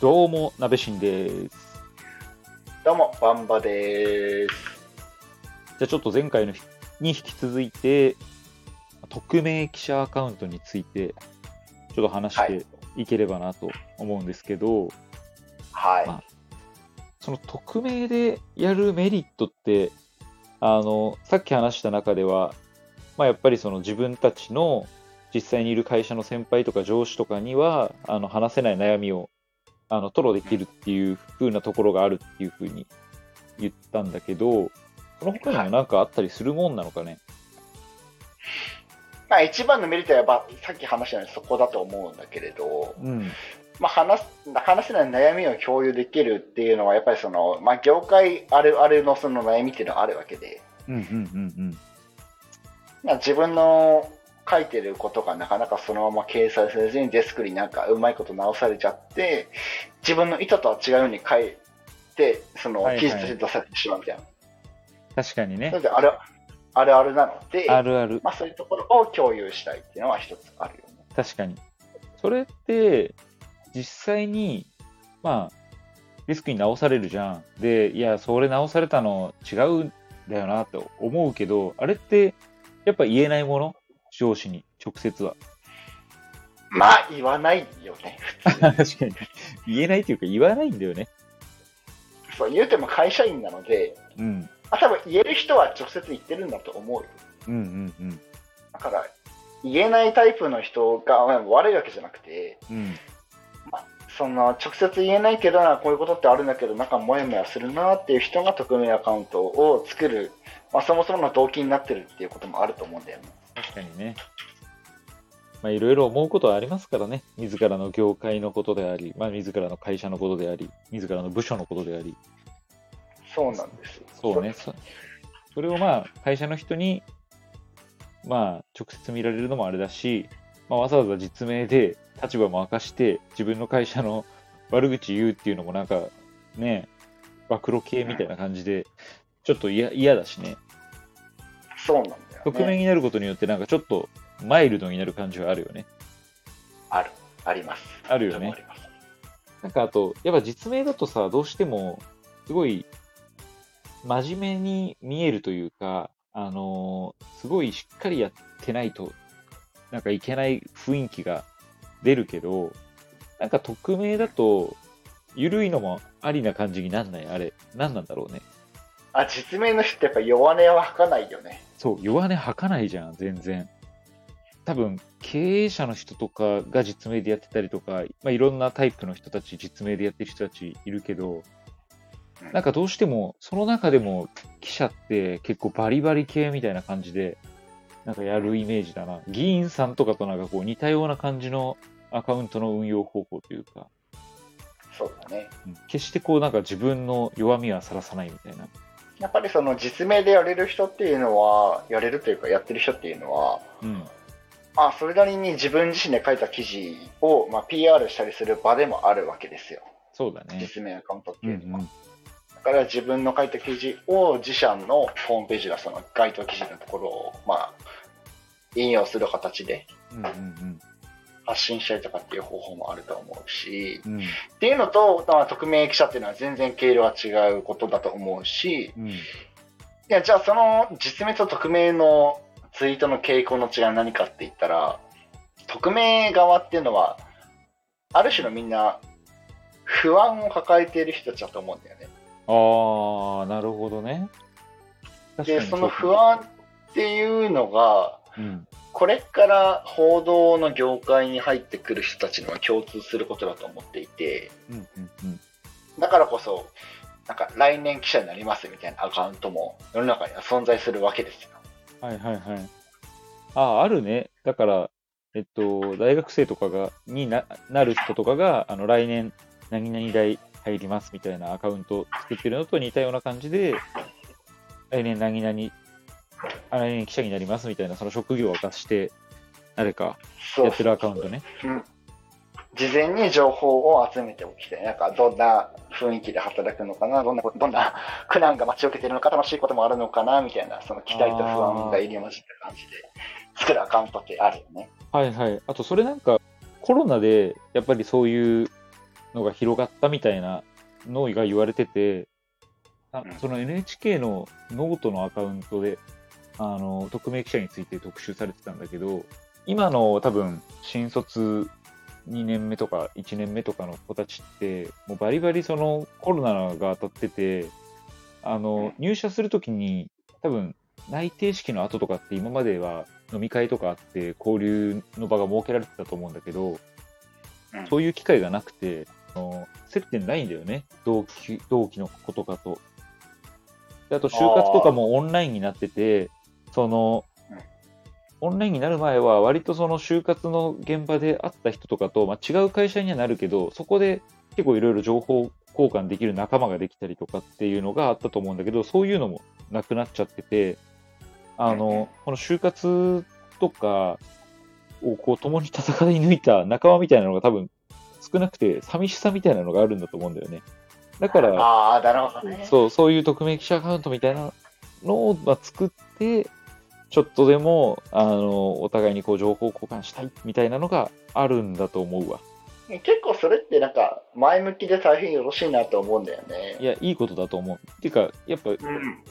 どうも、なべしんです。どうも、バンバです。じゃあちょっと前回のひに引き続いて、匿名記者アカウントについて、ちょっと話していければなと思うんですけど、はい。まその匿名でやるメリットって、あの、さっき話した中では、まあ、やっぱりその自分たちの実際にいる会社の先輩とか上司とかには、あの、話せない悩みを、あの、吐露できるっていう風なところがあるっていう風に言ったんだけど、その他にもなんかあったりするもんなのかね？まあ、一番のメリットはやっぱ、さっき話したようにそこだと思うんだけれど、うん。まあ、話す、話せない悩みを共有できるっていうのは、やっぱりその、まあ、業界あるあるのその悩みっていうのはあるわけで、うんうんうんまあ、自分の書いてることがなかなかそのまま掲載せずにデスクになんかうまいこと直されちゃって、自分の意図とは違うように書いて、そのはいはい記事として出されてしまうみたいな。確かにねそれ。であるあるあるなので、あるある。まあ、そういうところを共有したいっていうのは一つあるよね。確かに。それって、実際に、まあ、リスクに直されるじゃん。で、いや、それ直されたの違うんだよなって思うけど、あれって、やっぱ言えないもの？上司に、直接は。まあ、言わないよね、普通に。確かに。言えないっていうか言わないんだよね。そう言うても会社員なので、うん。あ多分言える人は直接言ってるんだと思うよ。うんうんうん。だから、言えないタイプの人がまあ悪いわけじゃなくて、うん。その直接言えないけどな、こういうことってあるんだけど、なんかモヤモヤするなっていう人が匿名アカウントを作る、まあ、そもそもの動機になってるっていうこともあると思うんだよね。確かにね。まあ、いろいろ思うことはありますからね。自らの業界のことであり、まあ、自らの会社のことであり、自らの部署のことであり。そうなんですよ。そうね。そそれをまあ、会社の人に、まあ、直接見られるのもあれだし、まあ、わざわざ実名で立場も明かして、自分の会社の悪口言うっていうのもなんか、ね、暴露系みたいな感じで、ちょっと嫌嫌だしね。そうなんだよ、ね。匿名になることによって、なんかちょっとマイルドになる感じはあるよね。ある。あります。あるよねなんかあと、やっぱ実名だとさ、どうしても、すごい、真面目に見えるというか、あのーすごいしっかりやってないと、なんかいけない雰囲気が出るけど、なんか匿名だと、ゆるいのもありな感じになんない？あれ、なんなんだろうね？あ、実名の人ってやっぱ弱音は吐かないよね。そう、弱音吐かないじゃん、全然。多分、経営者の人とかが実名でやってたりとか、まあ、いろんなタイプの人たち、実名でやってる人たちいるけど、なんかどうしても、その中でも記者って結構バリバリ系みたいな感じで、なんかやるイメージだな。議員さんとかとなんかこう似たような感じのアカウントの運用方法というか、そうだね。うん決してこうなんか自分の弱みはさらさないみたいな。やっぱりその実名でやれる人っていうのは、やれるというかやってる人っていうのは、うん。あそれなりに自分自身で書いた記事を、まあ、PR したりする場でもあるわけですよ。そうだね。実名アカウントってうんいうのは。うん。だから自分の書いた記事を自社のホームページがその該当記事のところを、まあ、引用する形で発信したりとかっていう方法もあると思うし、うん。うん。っていうのと、まあ、匿名記者っていうのは全然経路は違うことだと思うし、うん。いや、じゃあその実名と匿名のツイートの傾向の違いは何かって言ったら、匿名側っていうのは、ある種のみんな不安を抱えている人たちだと思うんだよね。ああ、なるほどね。で、その不安っていうのが、うん。これから報道の業界に入ってくる人たちには共通することだと思っていて、うんうんうん。だからこそ、なんか来年記者になりますみたいなアカウントも世の中には存在するわけですよ。はいはいはい。ああ、あるね。だから、えっと、大学生とかが、にななる人とかが、あの、来年、何々大入りますみたいなアカウントを作ってるのと似たような感じで、来年何々、あ来年記者になりますみたいな、その職業を明かして、誰かそうやってるアカウントね。うん事前に情報を集めておきたい。なんかどんな雰囲気で働くのかな、どんな、どんな苦難が待ち受けてるのか、楽しいこともあるのかな、みたいな、その期待と不安が入り混じった感じで作るアカウントってあるよね。はいはい。あと、それなんか、コロナで、やっぱりそういうのが広がったみたいなのが言われてて、その NHK のノートのアカウントで、あの、匿名記者について特集されてたんだけど、今の多分、新卒2年目とか1年目とかの子たちって、もうバリバリそのコロナが当たってて、あの、入社するときに、多分、内定式の後とかって今までは飲み会とかあって交流の場が設けられてたと思うんだけど、うんそういう機会がなくて、あの接点ないんだよね。同期、同期の子とかと。であと、就活とかもオンラインになってて、そのうん、オンラインになる前は割とその就活の現場で会った人とかと、まあ、違う会社にはなるけど、そこで結構いろいろ情報交換できる仲間ができたりとかっていうのがあったと思うんだけど、そういうのもなくなっちゃってて、あの、この就活とかをこう共に戦い抜いた仲間みたいなのが多分少なくて寂しさみたいなのがあるんだと思うんだよね。だから、ああ、なるほどね。そう、そういう匿名記者アカウントみたいなのを、まあ、作って、ちょっとでも、あの、お互いにこう情報交換したいみたいなのがあるんだと思うわ。結構それってなんか前向きで大変よろしいなと思うんだよね。いや、いいことだと思う。っていうか、やっぱ、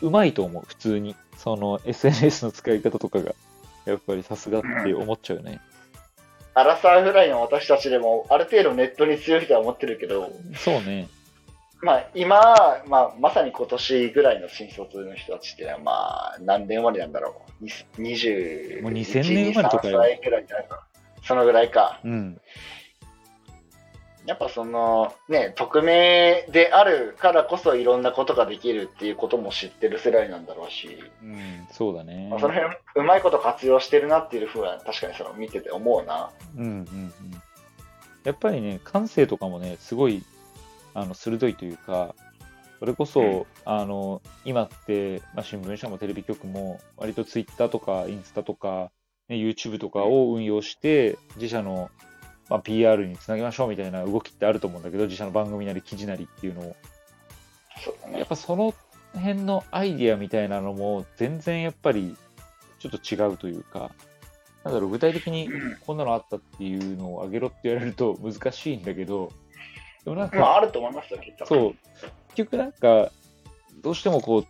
うまいと思う、普通に。その、SNS の使い方とかが、やっぱりさすがって思っちゃうよね。アラサーぐらいの私たちでもある程度ネットに強いとは思ってるけど、そうね。まあ今、まあまさに今年ぐらいの新卒の人たちってのはまあ何年生まれなんだろう。に20、もう2000年生まれとかよ23歳ぐらいじゃないか。そのぐらいか。うん。やっぱそのね、匿名であるからこそいろんなことができるっていうことも知ってる世代なんだろうし、うん、そうだねまあ、。その辺うまいこと活用してるなっていうふうは確かにその見てて思うな。うんうんうん。やっぱりね、感性とかもね、すごい、あの、鋭いというか、それこそ、うんあの、今って、まあ、新聞社もテレビ局も、割とツイッターとかインスタとか、ね、YouTube とかを運用して、自社の、まあ、PR につなげましょうみたいな動きってあると思うんだけど、自社の番組なり記事なりっていうのを。やっ。ぱその辺のアイディアみたいなのも、全然やっぱり、ちょっと違うというか、なんだろう、具体的にうんこんなのあったっていうのをあげろって言われると難しいんだけど、でもなんまあか、あると思いますよ、きっと。そう、結局なんか、どうしてもこう、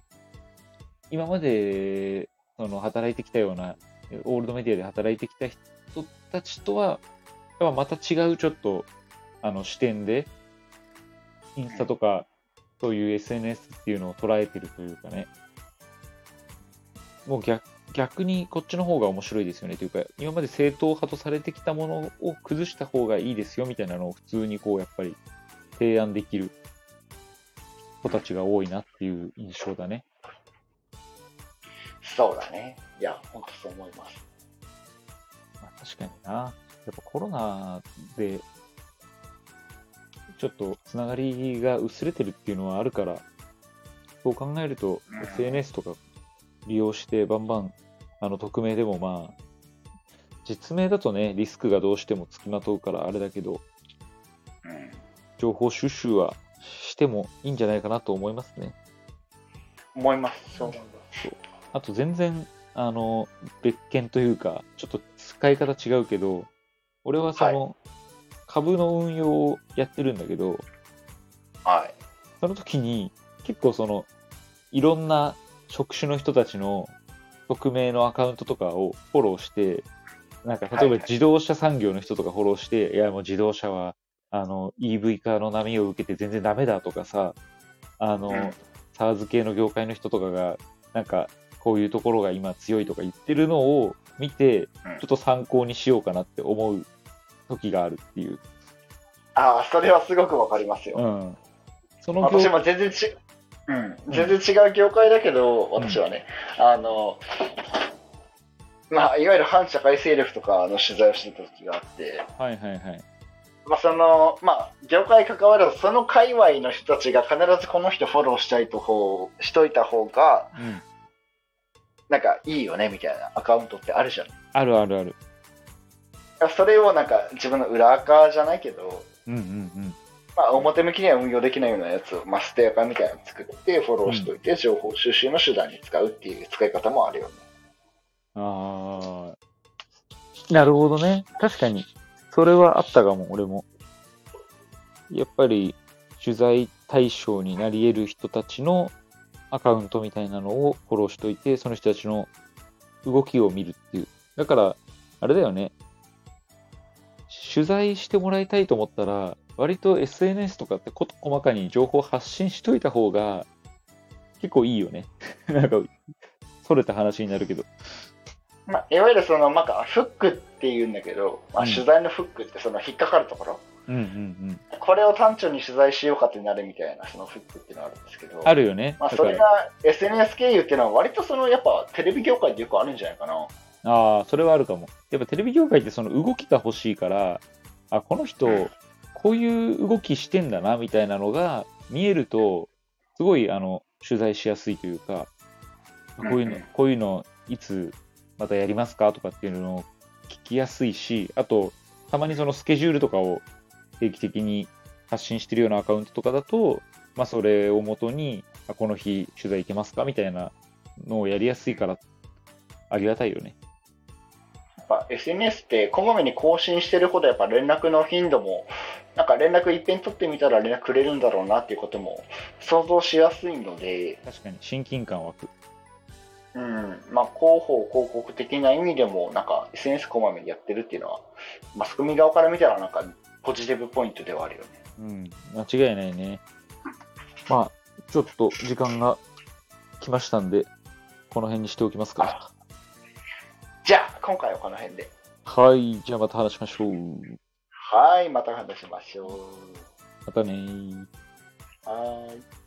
今まで、その、働いてきたような、オールドメディアで働いてきた人たちとは、やっぱまた違うちょっと、あの、視点で、インスタとか、そういう SNS っていうのを捉えてるというかね、もう逆逆にこっちの方が面白いですよね。というか、今まで正統派とされてきたものを崩した方がいいですよみたいなのを普通にこう、やっぱり提案できる子たちが多いなっていう印象だね。そうだね。いや、本当そう思います。まあ、確かにな。やっぱコロナで、ちょっとつながりが薄れてるっていうのはあるから、そう考えると、うん SNS とか利用してバンバン、あの、匿名でもまあ、実名だとね、リスクがどうしてもつきまとうからあれだけど、うん。情報収集はしてもいいんじゃないかなと思いますね。思います。そう思います。あと全然、あの、別件というか、ちょっと使い方違うけど、俺はその、株の運用をやってるんだけど、はい。その時に結構その、いろんな職種の人たちの匿名のアカウントとかをフォローして、なんか例えばはいはい自動車産業の人とかフォローして、いやもう自動車は、あの、EV 化の波を受けて全然ダメだとかさ、あの、うんサーズ系の業界の人とかが、なんか、こういうところが今強いとか言ってるのを見て、ちうんょっと参考にしようかなって思う時があるっていう。ああ、それはすごくわかりますよ。うん。その業私も全然ち、うん、全然違う業界だけど、私はね、あの、まあ、いわゆる反社会勢力とかの取材をしてた時があって、はいはいはい。まあ、その、まあ、業界関わらず、その界隈の人たちが必ずこの人フォローしたいと方、しといた方が、うん。なんかいいよね、みたいなアカウントってあるじゃん。あるあるある。それをなんか自分の裏垢じゃないけど、うんうんうん。まあ、表向きには運用できないようなやつを、まあ、ステアカーみたいなの作って、フォローしといて、情報収集の手段に使うっていう使い方もあるよね。ああ。なるほどね。確かに。それはあったかも、俺も。やっぱり、取材対象になり得る人たちのアカウントみたいなのをフォローしといて、その人たちの動きを見るっていう。だから、あれだよね。取材してもらいたいと思ったら、割と SNS とかってこと細かに情報発信しといた方が結構いいよね。なんか、それた話になるけど。まあ、いわゆるその、なんか、フックっていうんだけど、まあ、うん取材のフックってその引っかかるところ、うんうんうん。これを単調に取材しようかってなるみたいな、そのフックっていうのがあるんですけど、あるよね。まあ、それが SNS 経由っていうのは、割とその、やっぱテレビ業界でよくあるんじゃないかな。ああ、それはあるかも。やっぱテレビ業界ってその動きが欲しいから、あ、この人、こういう動きしてんだな、みたいなのが見えると、すごい、あの、取材しやすいというか、こういうのこういうの、いつまたやりますかとかっていうのを聞きやすいし、あと、たまにそのスケジュールとかを定期的に発信してるようなアカウントとかだと、まあ、それをもとに、あこの日取材行けますかみたいなのをやりやすいから、ありがたいよね。やっぱ SNS ってこまめに更新してるほどやっぱ連絡の頻度もなんか連絡いっぺん取ってみたら連絡くれるんだろうなっていうことも想像しやすいので、確かに親近感湧く。うんまあ、広報広告的な意味でもなんか SNS こまめにやってるっていうのはマスコミ側から見たらなんかポジティブポイントではあるよね。うん、間違いないね。まあ、ちょっと時間が来ましたんで、この辺にしておきますか。じゃあ今回はこの辺で。はい、じゃあまた話しましょう。はい、また話しましょう。またねー。はーい。